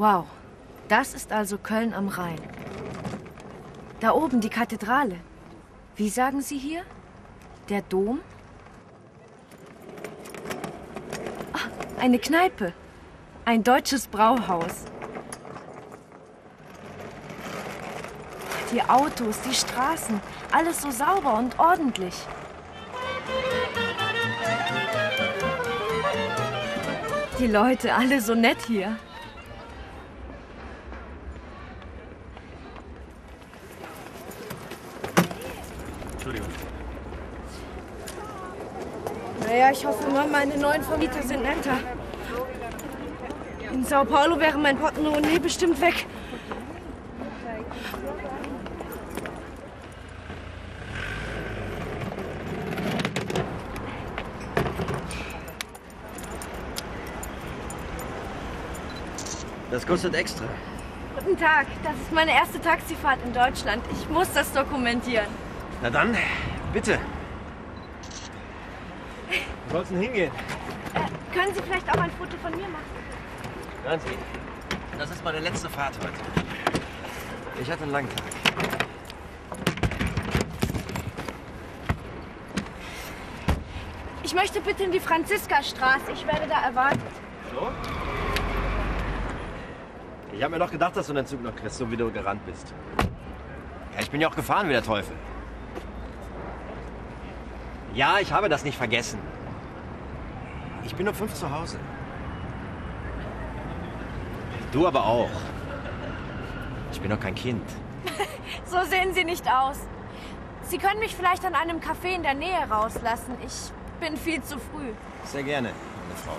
Wow, das ist also Köln am Rhein. Da oben die Kathedrale. Wie sagen Sie hier? Der Dom? Ah, eine Kneipe. Ein deutsches Brauhaus. Die Autos, die Straßen, alles so sauber und ordentlich. Die Leute, alle so nett hier. Naja, ich hoffe mal, meine neuen Vermieter sind netter. In Sao Paulo wäre mein Portemonnaie bestimmt weg. Das kostet extra. Guten Tag, das ist meine erste Taxifahrt in Deutschland. Ich muss das dokumentieren. Na dann, bitte. Wo soll's denn hingehen? Äh, können Sie vielleicht auch ein Foto von mir machen? Hören Sie, das ist meine letzte Fahrt heute. Ich hatte einen langen Tag. Ich möchte bitte in die Franziskastraße. Ich werde da erwartet. So? Ich habe mir doch gedacht, dass du den Zug noch kriegst, so wie du gerannt bist. Ja, ich bin ja auch gefahren wie der Teufel. Ja, ich habe das nicht vergessen. Ich bin um fünf zu Hause. Du aber auch. Ich bin doch kein Kind. So sehen Sie nicht aus. Sie können mich vielleicht an einem Café in der Nähe rauslassen. Ich bin viel zu früh. Sehr gerne, meine Frau.